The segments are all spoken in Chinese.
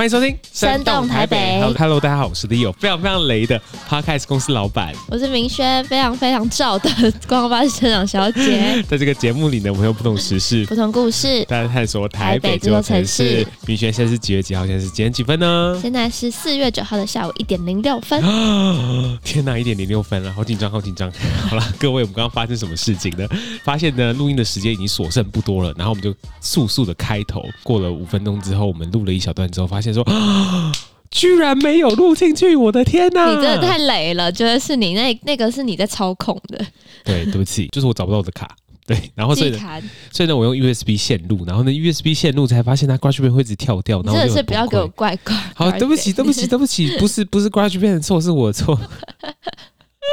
欢迎收听《山动台北》Hello。Hello，大家好，我是 Leo，非常非常雷的 Podcast 公司老板。我是明轩，非常非常照的观光巴士车长小姐。在这个节目里呢，我们有不同时事、不同故事，大家探索台北这座城市。明轩，现在是几月几号？现在是几点几分呢？现在是四月九号的下午一点零六分。天哪，一点零六分了，好紧张，好紧张。好了，各位，我们刚刚发生什么事情呢？发现呢，录音的时间已经所剩不多了，然后我们就速速的开头。过了五分钟之后，我们录了一小段之后，发现。说啊，居然没有录进去！我的天哪，你真的太雷了！觉得是你那那个是你在操控的。对，对不起，就是我找不到我的卡。对，然后所以所以呢，我用 USB 线路，然后呢，USB 线路才发现它 GarageBand 会一直跳掉。真的是不要给我怪怪。好，对不起，对不起，对不起，不是不是 GarageBand 的错，是我的错。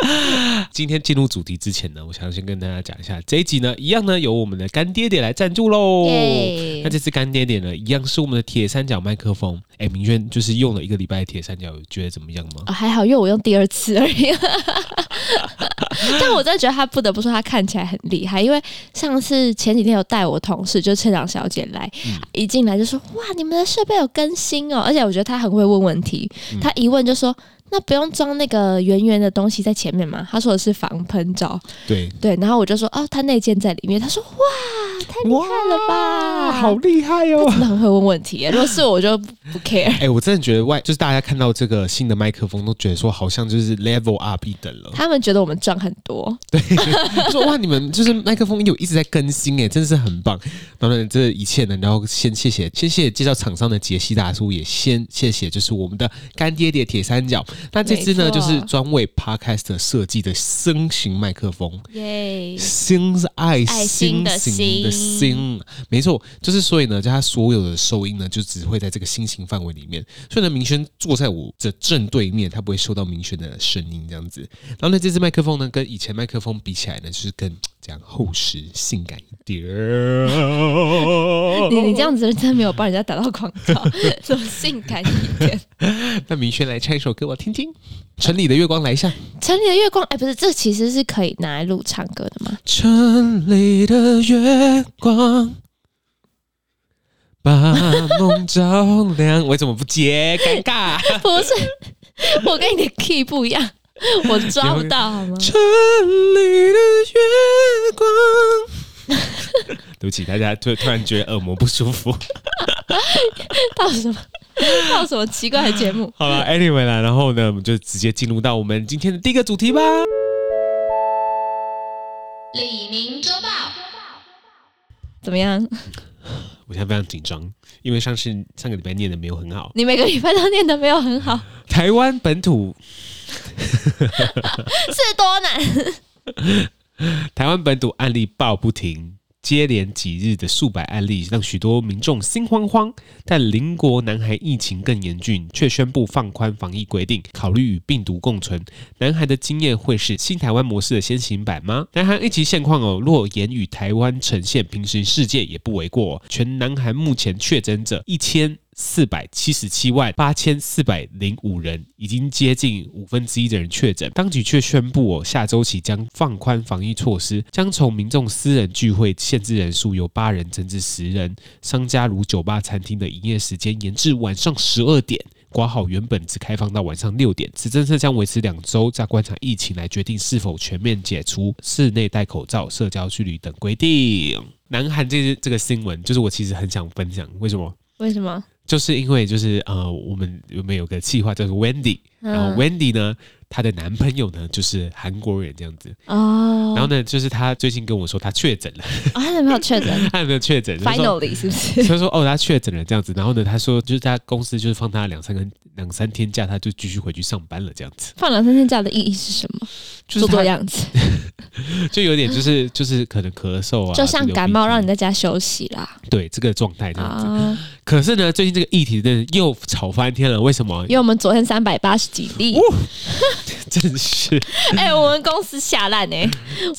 今天进入主题之前呢，我想先跟大家讲一下，这一集呢，一样呢，由我们的干爹爹来赞助喽。那这次干爹爹呢，一样是我们的铁三角麦克风。哎，明轩就是用了一个礼拜的铁三角，觉得怎么样吗？哦，还好，因为我用第二次而已。但我真的觉得他不得不说，他看起来很厉害。因为上次前几天有带我同事，就是车长小姐来，嗯、一进来就说：“哇，你们的设备有更新哦！”而且我觉得他很会问问题，他一问就说。那不用装那个圆圆的东西在前面吗？他说的是防喷罩。对对，然后我就说哦，他那件在里面。他说哇，太厉害了吧，好厉害哦，真的很会问问题。如果是我，我就不 care。哎、欸，我真的觉得外就是大家看到这个新的麦克风，都觉得说好像就是 level up 一等了。他们觉得我们赚很多。对，说哇，你们就是麦克风有一直在更新，哎，真的是很棒。当然，这一切呢，然后先谢谢，先谢谢介绍厂商的杰西大叔，也先谢谢就是我们的干爹爹铁三角。那这支呢，就是专为 Podcast 设计的声型麦克风。耶，星是爱心型的星，没错，就是所以呢，就它所有的收音呢，就只会在这个心形范围里面。所以呢，明轩坐在我的正对面，他不会收到明轩的声音这样子。然后呢，这支麦克风呢，跟以前麦克风比起来呢，就是更厚实、性感一点。你你这样子真的没有帮人家打到广告，说性感一点。那明轩来唱一首歌，我听听。城里的月光来一下。城里的月光，哎，不是，这其实是可以拿来录唱歌的吗？城里的月光，把梦照亮。我怎么不接？尴尬。不是，我跟你的 key 不一样，我抓不到好吗？城里的月光。对不起，大家突突然觉得耳膜不舒服。到什么？到什么奇怪的节目？好了，Anyway 啦，然后呢，我们就直接进入到我们今天的第一个主题吧。李明周报怎么样？我现在非常紧张，因为上次上个礼拜念的没有很好。你每个礼拜都念的没有很好。台湾本土 是多难？台湾本土案例爆不停。接连几日的数百案例，让许多民众心慌慌。但邻国南韩疫情更严峻，却宣布放宽防疫规定，考虑与病毒共存。南韩的经验会是新台湾模式的先行版吗？南韩疫情现况哦，若言与台湾呈现平行世界也不为过。全南韩目前确诊者一千。四百七十七万八千四百零五人，已经接近五分之一的人确诊。当局却宣布哦，下周起将放宽防疫措施，将从民众私人聚会限制人数由八人增至十人，商家如酒吧、餐厅的营业时间延至晚上十二点，括号原本只开放到晚上六点。此政策将维持两周，再观察疫情来决定是否全面解除室内戴口罩、社交距离等规定。南韩这这个新闻，就是我其实很想分享，为什么？为什么？就是因为就是呃，我们我们有个计划叫做 Wendy，然后 Wendy 呢，她的男朋友呢就是韩国人这样子哦，然后呢，就是她最近跟我说她确诊了，哦，她有没有确诊？她有没有确诊？Finally 是不是？所以说哦，她确诊了这样子，然后呢，她说就是她公司就是放她两三个两三天假，她就继续回去上班了这样子。放两三天假的意义是什么？就是做做样子，就有点就是就是可能咳嗽啊，就像感冒让你在家休息啦。对，这个状态这样子。啊、可是呢，最近这个议题真的又吵翻天了。为什么？因为我们昨天三百八十几例，哦、真是。哎、欸，我们公司吓烂哎，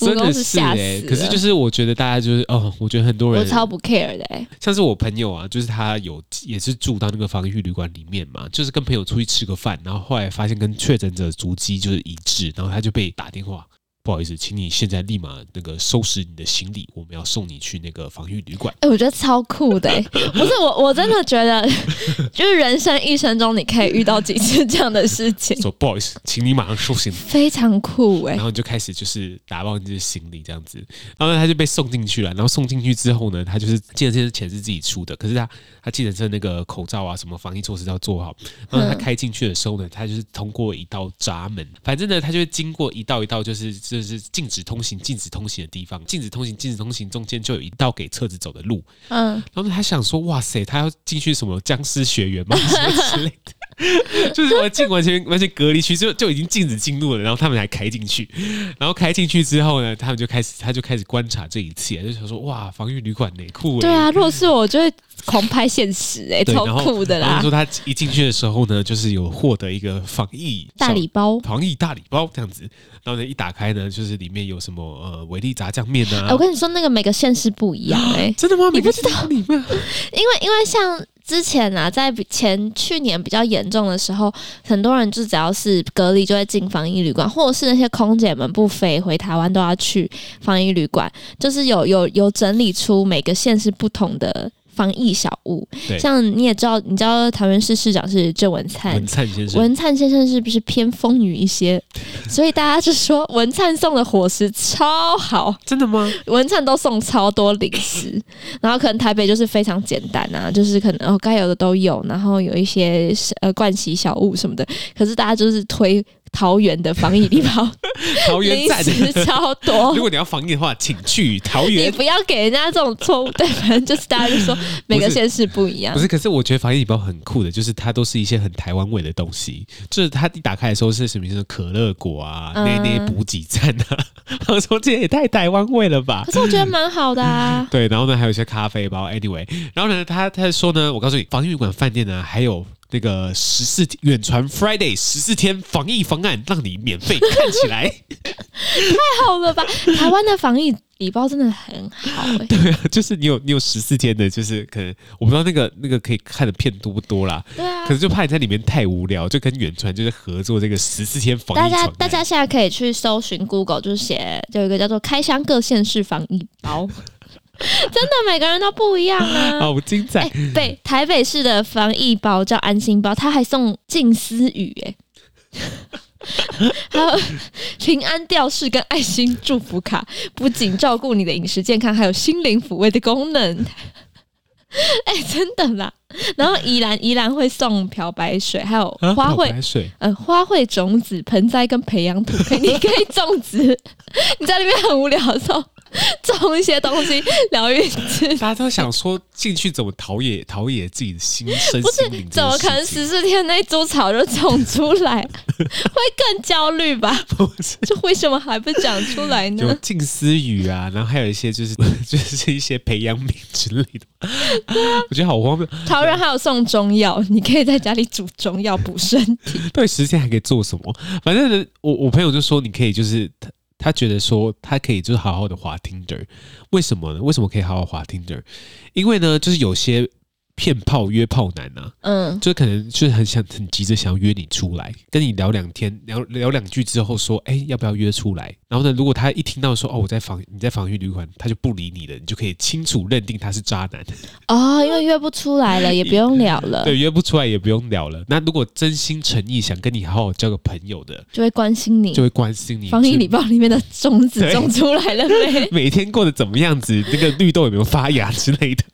我们公司吓死、欸。可是就是我觉得大家就是哦，我觉得很多人我超不 care 的、欸。像是我朋友啊，就是他有也是住到那个防疫旅馆里面嘛，就是跟朋友出去吃个饭，然后后来发现跟确诊者足迹就是一致，然后他就被。打电话不好意思，请你现在立马那个收拾你的行李，我们要送你去那个防御旅馆。哎、欸，我觉得超酷的、欸，不是我，我真的觉得，就是人生一生中你可以遇到几次这样的事情。说不好意思，请你马上收行李，非常酷哎、欸。然后就开始就是打包你的行李这样子，然后呢，他就被送进去了。然后送进去之后呢，他就是记得这些钱是自己出的，可是他他记得这那个口罩啊，什么防疫措施要做好。然后他开进去的时候呢，他就是通过一道闸门，反正呢，他就会经过一道一道，就是就是禁止通行、禁止通行的地方，禁止通行、禁止通行中间就有一道给车子走的路。嗯，然后他想说，哇塞，他要进去什么僵尸学园吗？什么之类的。就是我进完全完全隔离区，就就已经禁止进入了，然后他们还开进去，然后开进去之后呢，他们就开始他就开始观察这一切，就想说哇，防御旅馆内酷。对啊，如果是我，就会狂拍现实哎、欸，超酷的啦。然后说他一进去的时候呢，就是有获得一个防疫大礼包，防疫大礼包这样子，然后呢一打开呢，就是里面有什么呃维力炸酱面啊、欸。我跟你说，那个每个县市不一样哎、欸，真的吗？你不知道里面，因为因为像。之前啊，在前去年比较严重的时候，很多人就只要是隔离就会进防疫旅馆，或者是那些空姐们不飞回台湾都要去防疫旅馆，就是有有有整理出每个县是不同的。防疫小物，像你也知道，你知道桃园市市长是郑文灿，文灿先生，文灿先生是不是偏风雨一些？所以大家就说文灿送的伙食超好，真的吗？文灿都送超多零食，然后可能台北就是非常简单啊，就是可能哦该有的都有，然后有一些呃盥洗小物什么的，可是大家就是推。桃园的防疫礼包，桃园站的超多。如果你要防疫的话，请去桃园。你不要给人家这种错误，对，反正就是大家就说 每个县市不一样不。不是，可是我觉得防疫礼包很酷的，就是它都是一些很台湾味的东西。就是它一打开的时候是什么？是可乐果啊，那那补给站啊。我说这也太台湾味了吧？可是我觉得蛮好的啊。对，然后呢，还有一些咖啡包。Anyway，然后呢，他他说呢，我告诉你，防疫旅馆饭店呢，还有。那个十四远传 Friday 十四天防疫方案，让你免费 看起来，太好了吧？台湾的防疫礼包真的很好哎、欸。对啊，就是你有你有十四天的，就是可能我不知道那个那个可以看的片多不多啦。对啊。可是就怕你在里面太无聊，就跟远传就是合作这个十四天防疫。大家大家现在可以去搜寻 Google，就是写就有一个叫做“开箱各县市防疫包”。真的，每个人都不一样啊！好精彩！欸、对，台北市的防疫包叫安心包，他还送静思语，哎，还有平安吊饰跟爱心祝福卡，不仅照顾你的饮食健康，还有心灵抚慰的功能。哎、欸，真的啦！然后宜兰宜兰会送漂白水，还有花卉水，呃，花卉种子、盆栽跟培养土，你可以种植。你在那边很无聊的时候。种一些东西疗愈自己，大家都想说进去怎么陶冶陶冶自己的心身不是？怎么可能十四天那株草就种出来？会更焦虑吧？不是，就为什么还不讲出来呢？有静思语啊，然后还有一些就是 就是一些培养皿之类的。我觉得好荒谬。桃园还有送中药，你可以在家里煮中药补身体。对，十天还可以做什么？反正我我朋友就说你可以就是。他觉得说他可以就是好好的滑 Tinder，为什么呢？为什么可以好好滑 Tinder？因为呢，就是有些。骗炮约炮男啊，嗯，就可能就是很想很急着想要约你出来，跟你聊两天，聊聊两句之后说，哎、欸，要不要约出来？然后呢，如果他一听到说，哦，我在防你在防御旅馆，他就不理你了，你就可以清楚认定他是渣男。哦，因为约不出来了，也不用聊了。对，约不出来也不用聊了。那如果真心诚意想跟你好好交个朋友的，就会关心你，就会关心你。防疫礼包里面的种子种出来了没？每天过得怎么样子？那个绿豆有没有发芽之类的？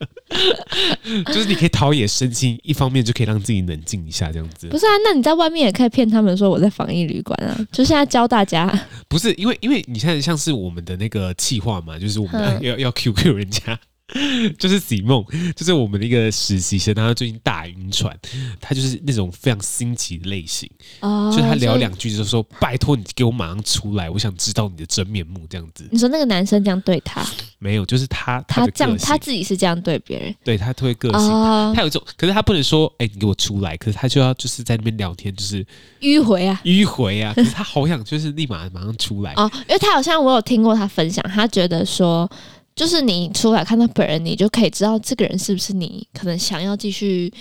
就是你。可以陶冶身心，一方面就可以让自己冷静一下，这样子。不是啊，那你在外面也可以骗他们说我在防疫旅馆啊，就现在教大家。不是因为，因为你现在像是我们的那个企划嘛，就是我们要要 QQ 人家。就是子梦，就是我们的一个实习生，他最近大晕船，他就是那种非常心急的类型，哦，就他聊两句就说：“拜托你给我马上出来，我想知道你的真面目。”这样子。你说那个男生这样对他？没有，就是他他这样他自己是这样对别人，对他特别个性，哦、他有一种，可是他不能说：“哎、欸，你给我出来。”可是他就要就是在那边聊天，就是迂回啊，迂回啊。可是他好想就是立马马上出来哦，因为他好像我有听过他分享，他觉得说。就是你出来看到本人，你就可以知道这个人是不是你可能想要继续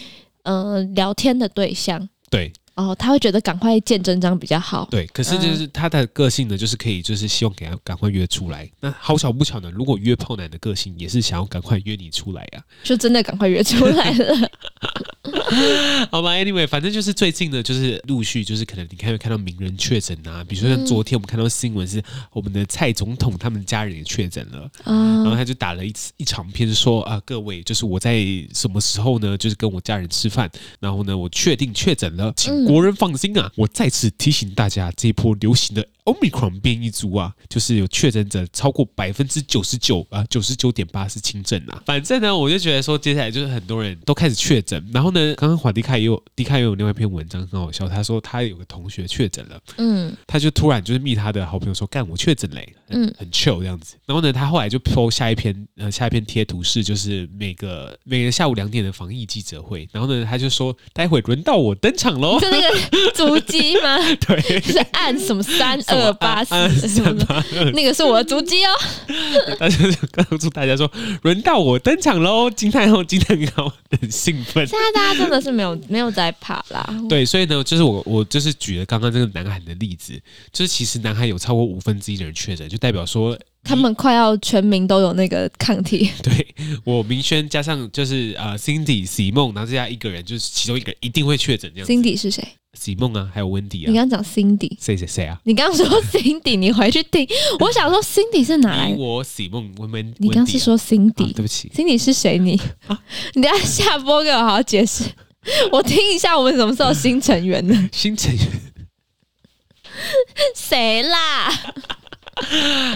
呃聊天的对象。对，哦，他会觉得赶快见真章比较好。对，可是就是他的个性呢，就是可以就是希望给他赶快约出来。那好巧不巧呢，如果约炮男的个性也是想要赶快约你出来啊，就真的赶快约出来了。好吧，Anyway，反正就是最近呢，就是陆续就是可能你看会看到名人确诊啊，比如说像昨天我们看到新闻是我们的蔡总统他们家人也确诊了，嗯，然后他就打了一一长篇说啊，各位就是我在什么时候呢，就是跟我家人吃饭，然后呢我确定确诊了，请国人放心啊，我再次提醒大家，这一波流行的。Omicron 变异株啊，就是有确诊者超过百分之九十九啊，九十九点八是轻症啊。反正呢，我就觉得说，接下来就是很多人都开始确诊。然后呢，刚刚华迪卡也有，迪卡也有另外一篇文章很好笑。他说他有个同学确诊了，嗯，他就突然就是密他的好朋友说，干我确诊嘞，嗯，很 chill 这样子。然后呢，他后来就 po 下一篇呃下一篇贴图是就是每个每个下午两点的防疫记者会。然后呢，他就说待会轮到我登场喽，就那个足迹吗？对，是按什么三。二八四那个是我的足迹哦。大家告诉大家说，轮到我登场喽！金太后，金太后，很兴奋。现在大家真的是没有没有在怕啦。对，所以呢，就是我我就是举了刚刚这个南韩的例子，就是其实南韩有超过五分之一的人确诊，就代表说他们快要全民都有那个抗体。对，我明轩加上就是呃 Cindy、喜梦，然后再加一个人，就是其中一个人一定会确诊。这样 Cindy 是谁？喜梦啊，还有温迪啊。你刚刚讲 Cindy，谁谁谁啊？你刚刚说 Cindy，你回去听。我想说 Cindy 是哪来？我喜梦温温。你刚是说 Cindy？、对不起，Cindy 是谁？你、啊、你等下下播给我好好解释。我听一下，我们什么时候新成员呢？新成员？谁啦？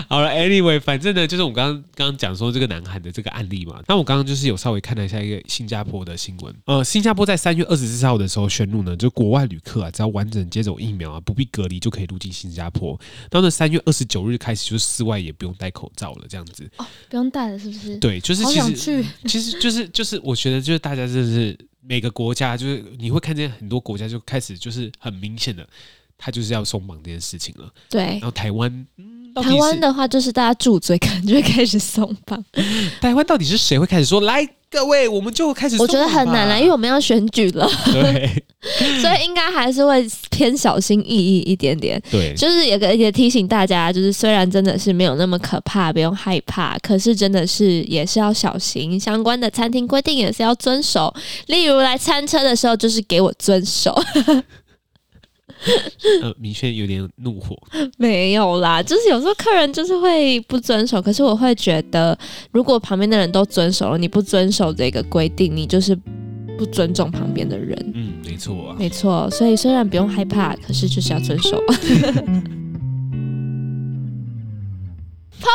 好了，Anyway，反正呢，就是我刚刚刚讲说这个南韩的这个案例嘛。那我刚刚就是有稍微看了一下一个新加坡的新闻。呃，新加坡在三月二十四号的时候宣布呢，就国外旅客啊，只要完整接种疫苗啊，不必隔离就可以入境新加坡。然后呢，三月二十九日开始，就是室外也不用戴口罩了，这样子。哦，不用戴了，是不是？对，就是其实 其实就是就是，我觉得就是大家真的是每个国家，就是你会看见很多国家就开始就是很明显的，他就是要松绑这件事情了。对，然后台湾。台湾的话，就是大家住嘴，可能就会开始松绑。台湾到底是谁会开始说？来，各位，我们就开始。我觉得很难了，因为我们要选举了。对，所以应该还是会偏小心翼翼一点点。对，就是也也提醒大家，就是虽然真的是没有那么可怕，不用害怕，可是真的是也是要小心。相关的餐厅规定也是要遵守，例如来餐车的时候，就是给我遵守。呃，明轩有点怒火。没有啦，就是有时候客人就是会不遵守，可是我会觉得，如果旁边的人都遵守了，你不遵守这个规定，你就是不尊重旁边的人。嗯，没错啊，没错。所以虽然不用害怕，可是就是要遵守。抛。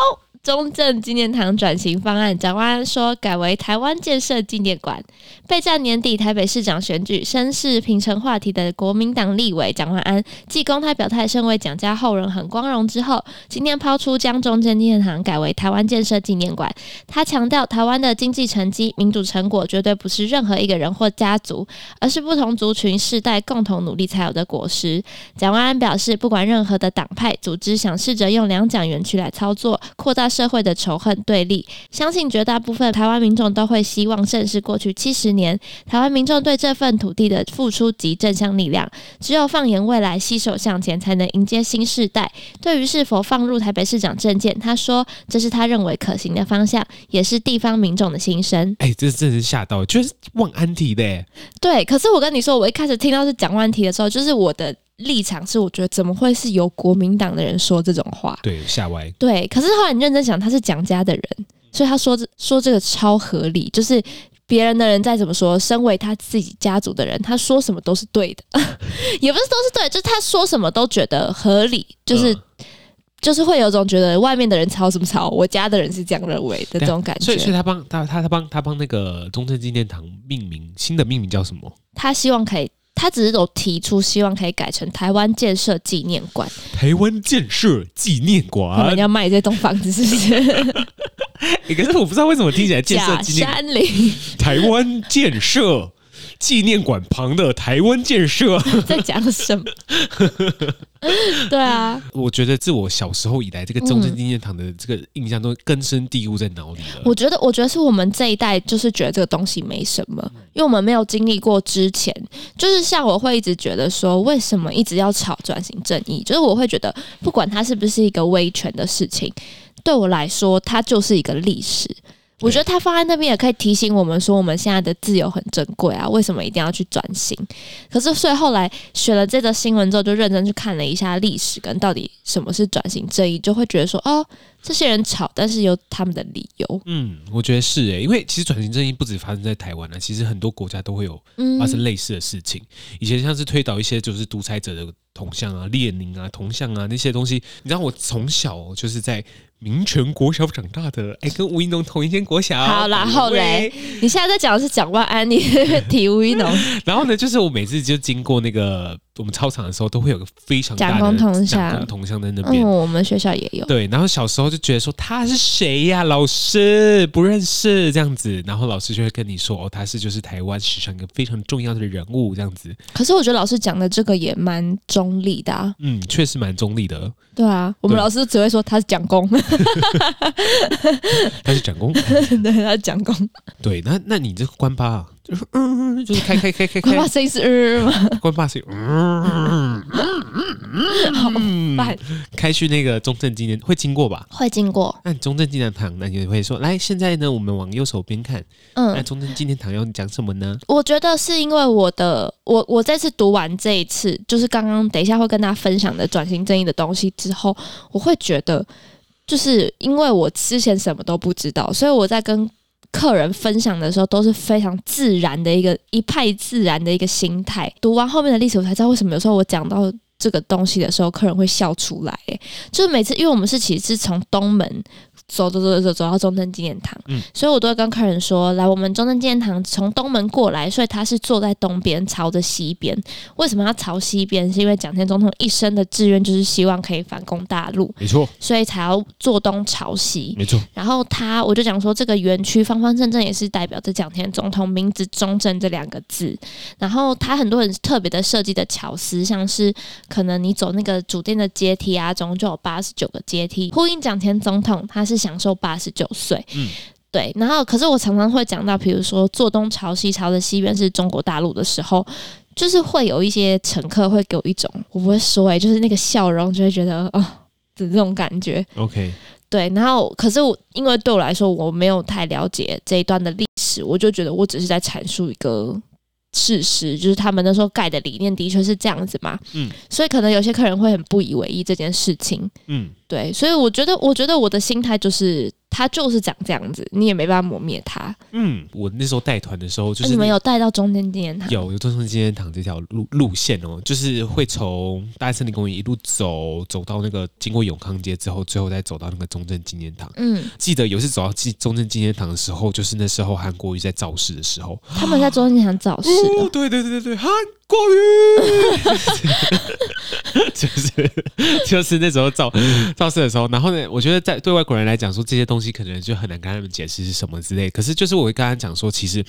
中正纪念堂转型方案，蒋万安说改为台湾建设纪念馆。备战年底台北市长选举，声势平成话题的国民党立委蒋万安，继公开表态身为蒋家后人很光荣之后，今天抛出将中正纪念堂改为台湾建设纪念馆。他强调，台湾的经济成绩、民主成果绝对不是任何一个人或家族，而是不同族群世代共同努力才有的果实。蒋万安表示，不管任何的党派组织想试着用两蒋园区来操作，扩大。社会的仇恨对立，相信绝大部分台湾民众都会希望正视过去七十年台湾民众对这份土地的付出及正向力量。只有放眼未来，携手向前，才能迎接新时代。对于是否放入台北市长政见，他说这是他认为可行的方向，也是地方民众的心声。哎、欸，这真是吓到，就是万安提的。对，可是我跟你说，我一开始听到是蒋万安提的时候，就是我的。立场是，我觉得怎么会是由国民党的人说这种话？对，吓歪。对，可是后来你认真想，他是蒋家的人，所以他说这说这个超合理。就是别人的人再怎么说，身为他自己家族的人，他说什么都是对的，也不是都是对，就是他说什么都觉得合理，就是、嗯、就是会有种觉得外面的人吵什么吵，我家的人是这样认为的这种感觉。所以，所以他帮他他他帮他帮那个中正纪念堂命名，新的命名叫什么？他希望可以。他只是有提出，希望可以改成台湾建设纪念馆。台湾建设纪念馆，他们要卖这栋房子，是不是？欸、可是我不知道为什么听起来建设纪念。假山林。台湾建设纪念馆旁的台湾建设 在讲什么？对啊，我觉得自我小时候以来，这个中正纪念堂的这个印象都根深蒂固在脑里了。我觉得，我觉得是我们这一代就是觉得这个东西没什么，因为我们没有经历过之前。就是像我会一直觉得说，为什么一直要吵转型正义？就是我会觉得，不管它是不是一个威权的事情，对我来说，它就是一个历史。我觉得他放在那边也可以提醒我们说，我们现在的自由很珍贵啊，为什么一定要去转型？可是所以后来学了这个新闻之后，就认真去看了一下历史跟到底什么是转型正义，就会觉得说，哦，这些人吵，但是有他们的理由。嗯，我觉得是诶、欸，因为其实转型正义不止发生在台湾啊，其实很多国家都会有发生类似的事情。嗯、以前像是推倒一些就是独裁者的铜像啊、列宁啊、铜像啊那些东西，你知道我从小就是在。民权国小长大的，哎，跟吴一农同一间国小。好，然后嘞，你现在在讲的是蒋万安，你提吴一农。然后呢，就是我每次就经过那个我们操场的时候，都会有个非常大的蒋公铜像，蒋公铜像在那边。嗯，我们学校也有。对，然后小时候就觉得说他是谁呀？老师不认识这样子，然后老师就会跟你说，哦，他是就是台湾史上一个非常重要的人物这样子。可是我觉得老师讲的这个也蛮中立的啊。嗯，确实蛮中立的。对啊，我们老师只会说他是蒋公。他是蒋公，对，他是蒋公。对，那那你这个关八啊，就是嗯，就是开开开开开，关八声音是嗯吗？关八声音嗯嗯嗯，好烦。开去那个中正纪念会经过吧？会经过。那中正纪念堂，那你会说，来，现在呢，我们往右手边看。嗯，那中正纪念堂要讲什么呢？我觉得是因为我的，我我这次读完这一次，就是刚刚等一下会跟大家分享的转型正义的东西之后，我会觉得。就是因为我之前什么都不知道，所以我在跟客人分享的时候都是非常自然的一个一派自然的一个心态。读完后面的历史，我才知道为什么有时候我讲到这个东西的时候，客人会笑出来。就是每次，因为我们是其实是从东门。走走走走走到中正纪念堂，嗯，所以我都会跟客人说，来，我们中正纪念堂从东门过来，所以他是坐在东边，朝着西边。为什么要朝西边？是因为蒋天总统一生的志愿就是希望可以反攻大陆，没错，所以才要坐东朝西，没错。然后他，我就讲说，这个园区方方正正也是代表着蒋天总统名字“中正”这两个字。然后他很多很特别的设计的巧思，像是可能你走那个主殿的阶梯啊，总共就有八十九个阶梯，呼应蒋前总统他是。是享受八十九岁，嗯，对。然后，可是我常常会讲到，比如说坐东朝西，朝的西边是中国大陆的时候，就是会有一些乘客会给我一种，我不会说哎、欸，就是那个笑容，就会觉得哦的这种感觉。OK，对。然后，可是我因为对我来说，我没有太了解这一段的历史，我就觉得我只是在阐述一个。事实就是他们那时候盖的理念的确是这样子嘛，嗯，所以可能有些客人会很不以为意这件事情，嗯，对，所以我觉得，我觉得我的心态就是。他就是长这样子，你也没办法磨灭他。嗯，我那时候带团的时候，就是你，你们有带到中正纪念堂？有，有中正纪念堂这条路路线哦，就是会从大安森林公园一路走走到那个经过永康街之后，最后再走到那个中正纪念堂。嗯，记得有一次走到中正纪念堂的时候，就是那时候韩国瑜在造势的时候，他们在中正纪念堂造势。哦，对对对对对，韩国瑜，就是就是那时候造造势的时候，然后呢，我觉得在对外国人来讲说这些东西。可能就很难跟他们解释是什么之类，可是就是我会跟他讲说，其实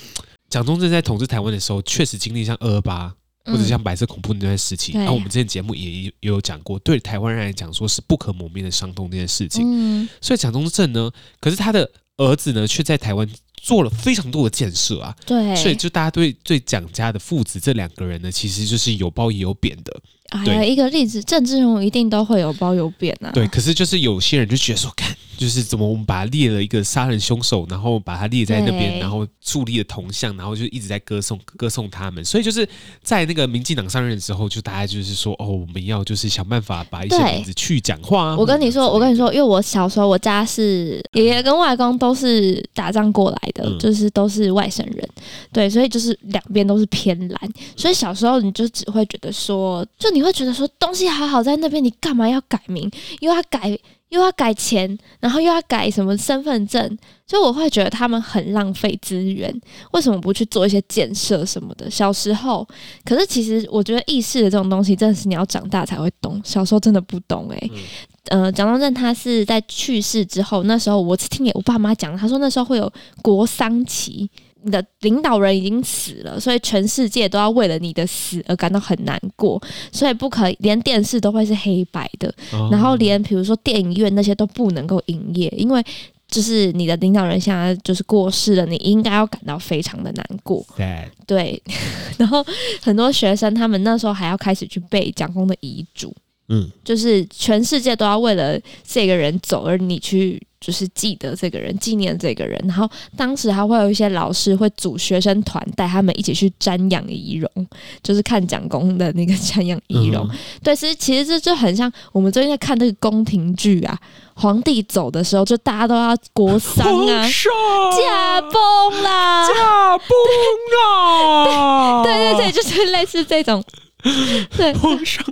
蒋中正在统治台湾的时候，确实经历像二二八或者像白色恐怖那段时期。然后、嗯啊、我们之前节目也也有讲过，对台湾人来讲说是不可磨灭的伤痛这件事情。嗯、所以蒋中正呢，可是他的儿子呢，却在台湾做了非常多的建设啊。对，所以就大家对对蒋家的父子这两个人呢，其实就是有褒也有贬的。哎呀，一个例子，政治人物一定都会有褒有贬啊。对，可是就是有些人就觉得说，看。就是怎么我们把它列了一个杀人凶手，然后把它列在那边，然后树立了铜像，然后就一直在歌颂歌颂他们。所以就是在那个民进党上任之后，就大家就是说，哦，我们要就是想办法把一些名字去讲话。我跟你说，我跟你说，因为我小时候我家是爷爷跟外公都是打仗过来的，嗯、就是都是外省人，对，所以就是两边都是偏蓝。所以小时候你就只会觉得说，就你会觉得说，东西好好在那边，你干嘛要改名？因为他改。又要改钱，然后又要改什么身份证，所以我会觉得他们很浪费资源。为什么不去做一些建设什么的？小时候，可是其实我觉得意识的这种东西，真的是你要长大才会懂。小时候真的不懂诶、欸。嗯、呃，蒋中正他是在去世之后，那时候我听我爸妈讲，他说那时候会有国丧旗。你的领导人已经死了，所以全世界都要为了你的死而感到很难过，所以不可以连电视都会是黑白的，哦、然后连比如说电影院那些都不能够营业，因为就是你的领导人现在就是过世了，你应该要感到非常的难过。对，对，然后很多学生他们那时候还要开始去背蒋公的遗嘱。嗯，就是全世界都要为了这个人走，而你去就是记得这个人，纪念这个人。然后当时还会有一些老师会组学生团，带他们一起去瞻仰仪容，就是看蒋公的那个瞻仰仪容。嗯、对，其实其实这就很像我们最近在看那个宫廷剧啊，皇帝走的时候，就大家都要国丧啊，驾崩啦，驾崩啊，对对对，就是类似这种，对，皇上。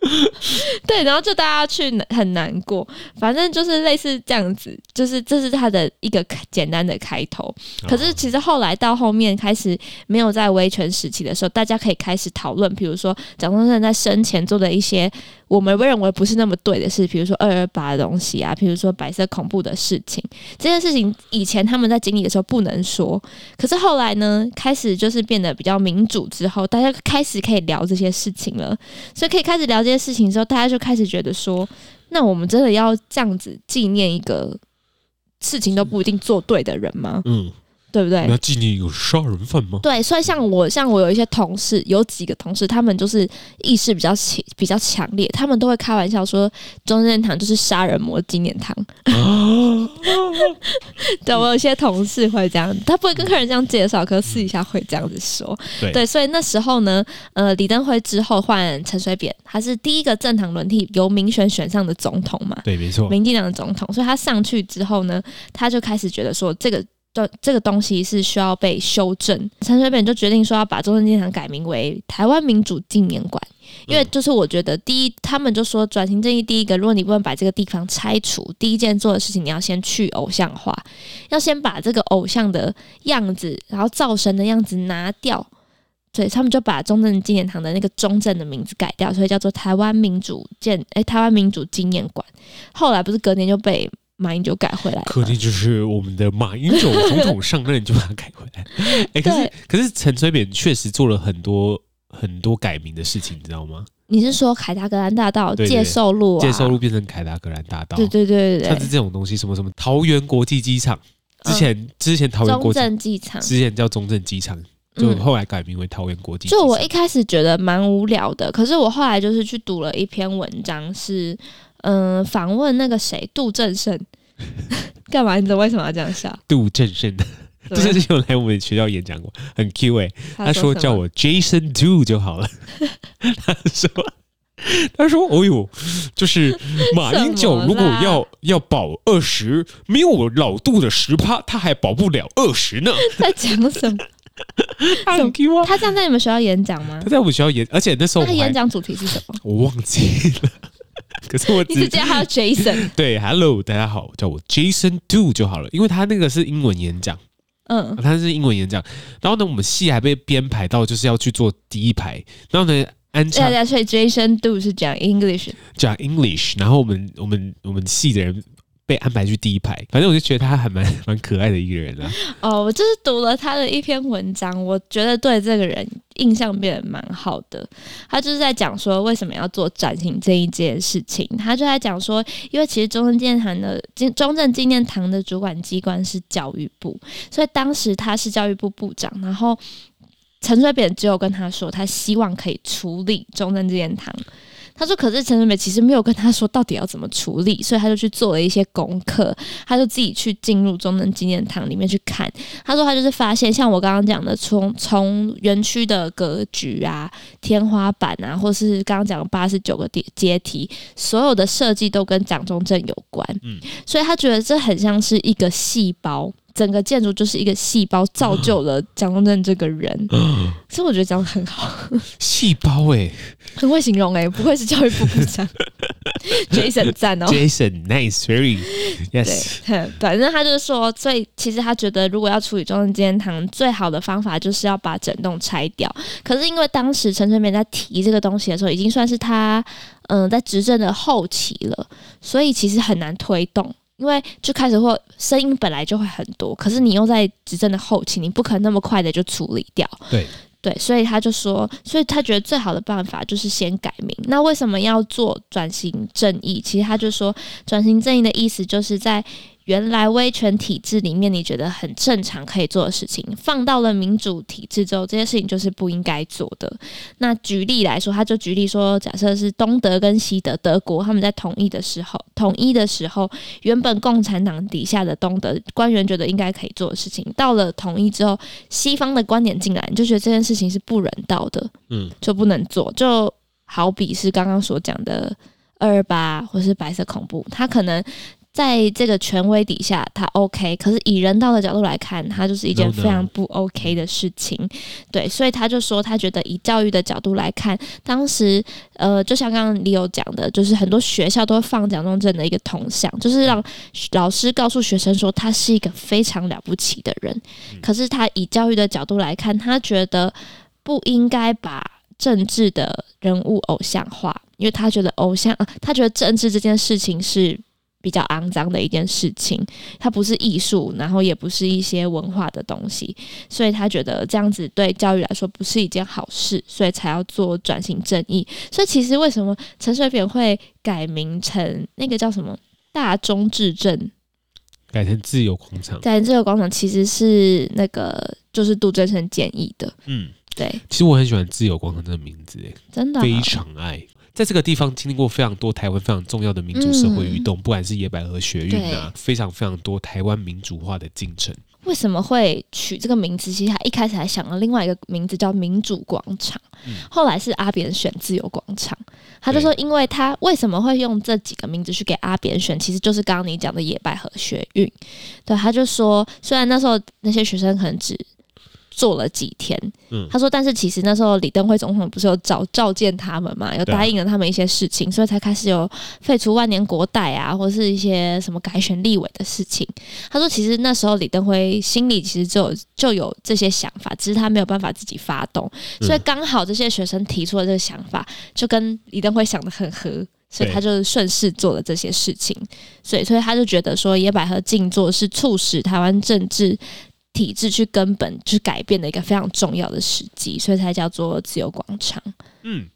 对，然后就大家去很难过，反正就是类似这样子，就是这是他的一个简单的开头。可是其实后来到后面开始没有在威权时期的时候，大家可以开始讨论，比如说蒋中正在生前做的一些。我们认为不是那么对的事，比如说二二八的东西啊，比如说白色恐怖的事情，这件事情以前他们在经历的时候不能说，可是后来呢，开始就是变得比较民主之后，大家开始可以聊这些事情了，所以可以开始聊这些事情之后，大家就开始觉得说，那我们真的要这样子纪念一个事情都不一定做对的人吗？嗯。对不对？那纪念有杀人犯吗？对，所以像我，像我有一些同事，有几个同事，他们就是意识比较强，比较强烈，他们都会开玩笑说，中正堂就是杀人魔纪念堂。啊 对，我有些同事会这样，他不会跟客人这样介绍，可是私底下会这样子说。对，对，所以那时候呢，呃，李登辉之后换陈水扁，他是第一个政党轮替由民选选上的总统嘛？对，没错，民进党的总统，所以他上去之后呢，他就开始觉得说这个。这这个东西是需要被修正，陈水扁就决定说要把中正纪念堂改名为台湾民主纪念馆，因为就是我觉得第一，他们就说转型正义第一个，如果你不能把这个地方拆除，第一件做的事情你要先去偶像化，要先把这个偶像的样子，然后造神的样子拿掉，所以他们就把中正纪念堂的那个中正的名字改掉，所以叫做台湾民主建哎台湾民主纪念馆，后来不是隔年就被。马英九改回来，肯定就是我们的马英九总统上任就把它改回来。哎、欸，可是对可是陈水扁确实做了很多很多改名的事情，你知道吗？你是说凯达格兰大道、介寿路、啊、介寿路变成凯达格兰大道？对对对对，像是这种东西，什么什么桃园国际机场，之前、嗯、之前桃园国际机场之前叫中正机场，就后来改名为桃园国际机场。就我一开始觉得蛮无聊的，可是我后来就是去读了一篇文章是。嗯，访问那个谁，杜正胜，干嘛？你知道为什么要这样笑？杜正胜的，杜正胜有来我们学校演讲过，很 Q 哎、欸。他说，他说叫我 Jason Do 就好了。他说，他说，哦呦，就是马英九如果要要保二十，没有老杜的十趴，他还保不了二十呢。在讲什么？他很 Q 啊！他这样在你们学校演讲吗？他在我们学校演，而且那时候他演讲主题是什么？我忘记了。可是我直接叫 Jason，对，Hello，大家好，叫我 Jason Do 就好了，因为他那个是英文演讲，嗯，他是英文演讲，然后呢，我们系还被编排到就是要去坐第一排，然后呢，安插，所以 Jason Do 是讲 English，讲 English，然后我们我们我们系的人。被安排去第一排，反正我就觉得他还蛮蛮可爱的一个人啊。哦，我就是读了他的一篇文章，我觉得对这个人印象变得蛮好的。他就是在讲说为什么要做转型这一件事情。他就在讲说，因为其实中正纪念堂的中正纪念堂的主管机关是教育部，所以当时他是教育部部长，然后陈水扁只有跟他说，他希望可以处理中正纪念堂。他说：“可是陈水美其实没有跟他说到底要怎么处理，所以他就去做了一些功课，他就自己去进入中正纪念堂里面去看。他说他就是发现，像我刚刚讲的，从从园区的格局啊、天花板啊，或是刚刚讲的八十九个阶阶梯，所有的设计都跟蒋中正有关。嗯，所以他觉得这很像是一个细胞。”整个建筑就是一个细胞，造就了蒋中正这个人，嗯、所以我觉得讲的很好。细胞哎、欸，很会形容哎、欸，不愧是教育部部长，Jason 赞哦，Jason nice，very yes，对，反正他就是说，所以其实他觉得，如果要处理中正纪念堂，最好的方法就是要把整栋拆掉。可是因为当时陈水扁在提这个东西的时候，已经算是他嗯在执政的后期了，所以其实很难推动。因为就开始会声音本来就会很多，可是你又在执政的后期，你不可能那么快的就处理掉。对。对，所以他就说，所以他觉得最好的办法就是先改名。那为什么要做转型正义？其实他就说，转型正义的意思就是在。原来威权体制里面，你觉得很正常可以做的事情，放到了民主体制之后，这些事情就是不应该做的。那举例来说，他就举例说，假设是东德跟西德，德国他们在统一的时候，统一的时候，原本共产党底下的东德官员觉得应该可以做的事情，到了统一之后，西方的观点进来，你就觉得这件事情是不人道的，嗯，就不能做。就好比是刚刚所讲的二二八或是白色恐怖，他可能。在这个权威底下，他 OK，可是以人道的角度来看，他就是一件非常不 OK 的事情。No, no. 对，所以他就说，他觉得以教育的角度来看，当时呃，就像刚刚李友讲的，就是很多学校都会放蒋中正的一个铜像，就是让老师告诉学生说他是一个非常了不起的人。可是他以教育的角度来看，他觉得不应该把政治的人物偶像化，因为他觉得偶像，呃，他觉得政治这件事情是。比较肮脏的一件事情，它不是艺术，然后也不是一些文化的东西，所以他觉得这样子对教育来说不是一件好事，所以才要做转型正义。所以其实为什么陈水扁会改名成那个叫什么大中至正，改成自由广场？改成自由广场其实是那个就是杜正胜建议的。嗯，对。其实我很喜欢自由广场这个名字，哎，真的、哦、非常爱。在这个地方经历过非常多台湾非常重要的民主社会运动，嗯、不管是野百合学运啊，非常非常多台湾民主化的进程。为什么会取这个名字？其实他一开始还想了另外一个名字叫民主广场，嗯、后来是阿扁选自由广场。他就说，因为他为什么会用这几个名字去给阿扁选，其实就是刚刚你讲的野百合学运。对，他就说，虽然那时候那些学生可能只。做了几天，嗯，他说，但是其实那时候李登辉总统不是有召召见他们嘛，有答应了他们一些事情，啊、所以才开始有废除万年国代啊，或是一些什么改选立委的事情。他说，其实那时候李登辉心里其实就有就有这些想法，只是他没有办法自己发动，所以刚好这些学生提出了这个想法，就跟李登辉想的很合，所以他就顺势做了这些事情。所以，所以他就觉得说，野百合静坐是促使台湾政治。体制去根本去改变的一个非常重要的时机，所以才叫做自由广场。嗯。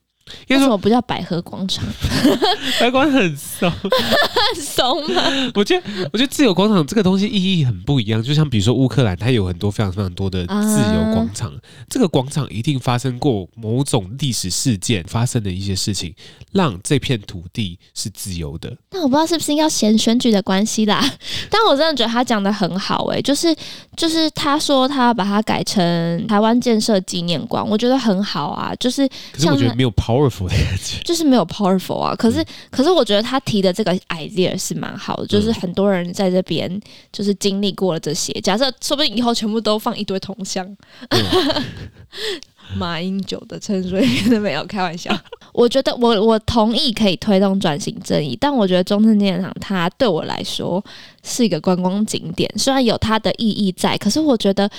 为什么不叫百合广场？百合广场很怂，很怂吗？我觉得，我觉得自由广场这个东西意义很不一样。就像比如说乌克兰，它有很多非常非常多的自由广场，啊、这个广场一定发生过某种历史事件，发生的一些事情，让这片土地是自由的。但我不知道是不是要选选举的关系啦。但我真的觉得他讲的很好、欸，诶，就是就是他说他要把它改成台湾建设纪念馆，我觉得很好啊。就是可是我觉得没有跑。Powerful 的感觉就是没有 powerful 啊，可是、嗯、可是我觉得他提的这个 idea 是蛮好的，就是很多人在这边就是经历过了这些，假设说不定以后全部都放一堆铜像，嗯、马英九的陈水扁没有开玩笑。我觉得我我同意可以推动转型正义，但我觉得中正纪念堂它对我来说是一个观光景点，虽然有它的意义在，可是我觉得。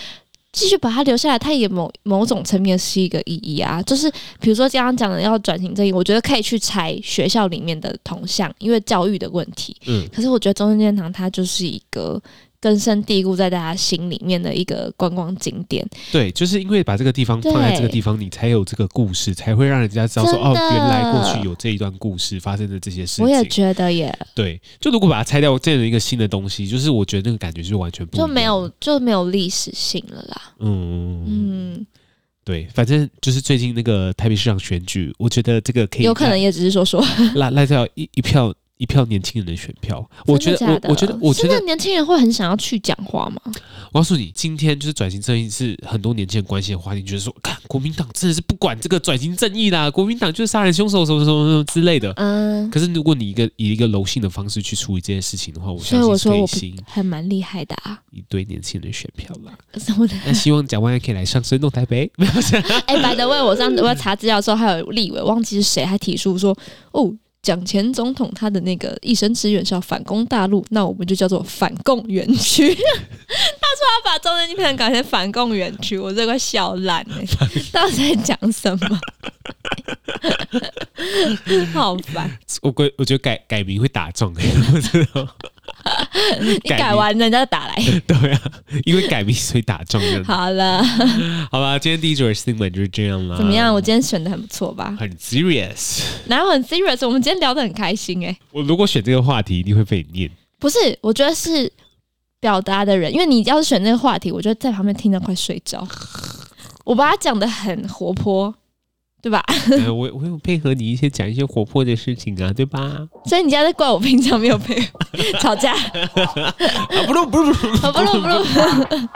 继续把它留下来，它也某某种层面是一个意义啊。就是比如说刚刚讲的要转型正义，我觉得可以去拆学校里面的铜像，因为教育的问题。嗯，可是我觉得中正纪念堂它就是一个。根深蒂固在大家心里面的一个观光景点。对，就是因为把这个地方放在这个地方，你才有这个故事，才会让人家知道说哦，原来过去有这一段故事发生的这些事情。我也觉得耶。对，就如果把它拆掉，这样一个新的东西，就是我觉得那个感觉就完全不，就没有就没有历史性了啦。嗯嗯，对，反正就是最近那个台北市长选举，我觉得这个可以，有可能也只是说说拉拉掉一一票。一票年轻人的选票，我觉得，我我觉得，我觉得年轻人会很想要去讲话吗？我告诉你，今天就是转型正义是很多年轻人关心的话题，你觉得说，看国民党真的是不管这个转型正义啦，国民党就是杀人凶手什么什么什么之类的。嗯。可是如果你一个以一个柔性的方式去处理这件事情的话，我相信还蛮厉害的啊，一堆年轻人选票啦。那希望蒋万安可以来上生动台北。哎，by the way，我上次我要查资料的时候，还有立委忘记是谁，还提出说，哦。蒋前总统他的那个一生志愿是要反攻大陆，那我们就叫做反共园区。他说他把中正纪念堂改成反共园区，我这个笑烂哎、欸！到底在讲什么？好烦！我觉我觉得改改名会打中哎、欸，我知道。你改完人家就打来。对啊，因为改名所以打中人。好了，好吧，今天第一组的新闻就是这样了。怎么样？我今天选的很不错吧？很 serious，哪有很 serious？我们今天聊得很开心哎、欸。我如果选这个话题，一定会被你念。不是，我觉得是表达的人，因为你要是选这个话题，我觉得在旁边听到快睡着。我把它讲的很活泼。对吧？呃、我我有配合你一些讲一些活泼的事情啊，对吧？所以你家在怪我 平常没有配合吵架？啊不录不录不录不录不录。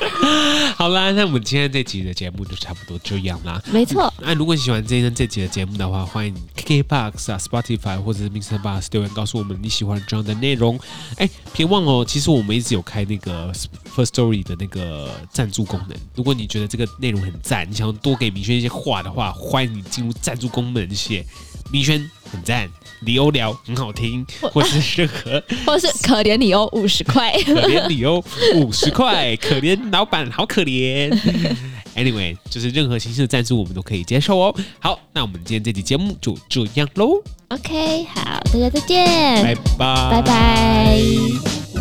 好啦，那我们今天这集的节目就差不多这样啦。没错。那如果你喜欢今天这集的节目的话，欢迎 KKBOX 啊、Spotify 或者是 Mr. Box 留言告诉我们你喜欢这样的内容。哎，别忘哦，其实我们一直有开那个 First Story 的那个赞助功能。如果你觉得这个内容很赞，你想要多给明轩一些话的话，欢迎你进入赞助功能，写明轩很赞。李欧聊很好听，或是任何，或是可怜李欧五十块，可怜李欧五十块，可怜老板好可怜。Anyway，就是任何形式的赞助我们都可以接受哦。好，那我们今天这期节目就这样喽。OK，好，大家再见，拜拜，拜拜。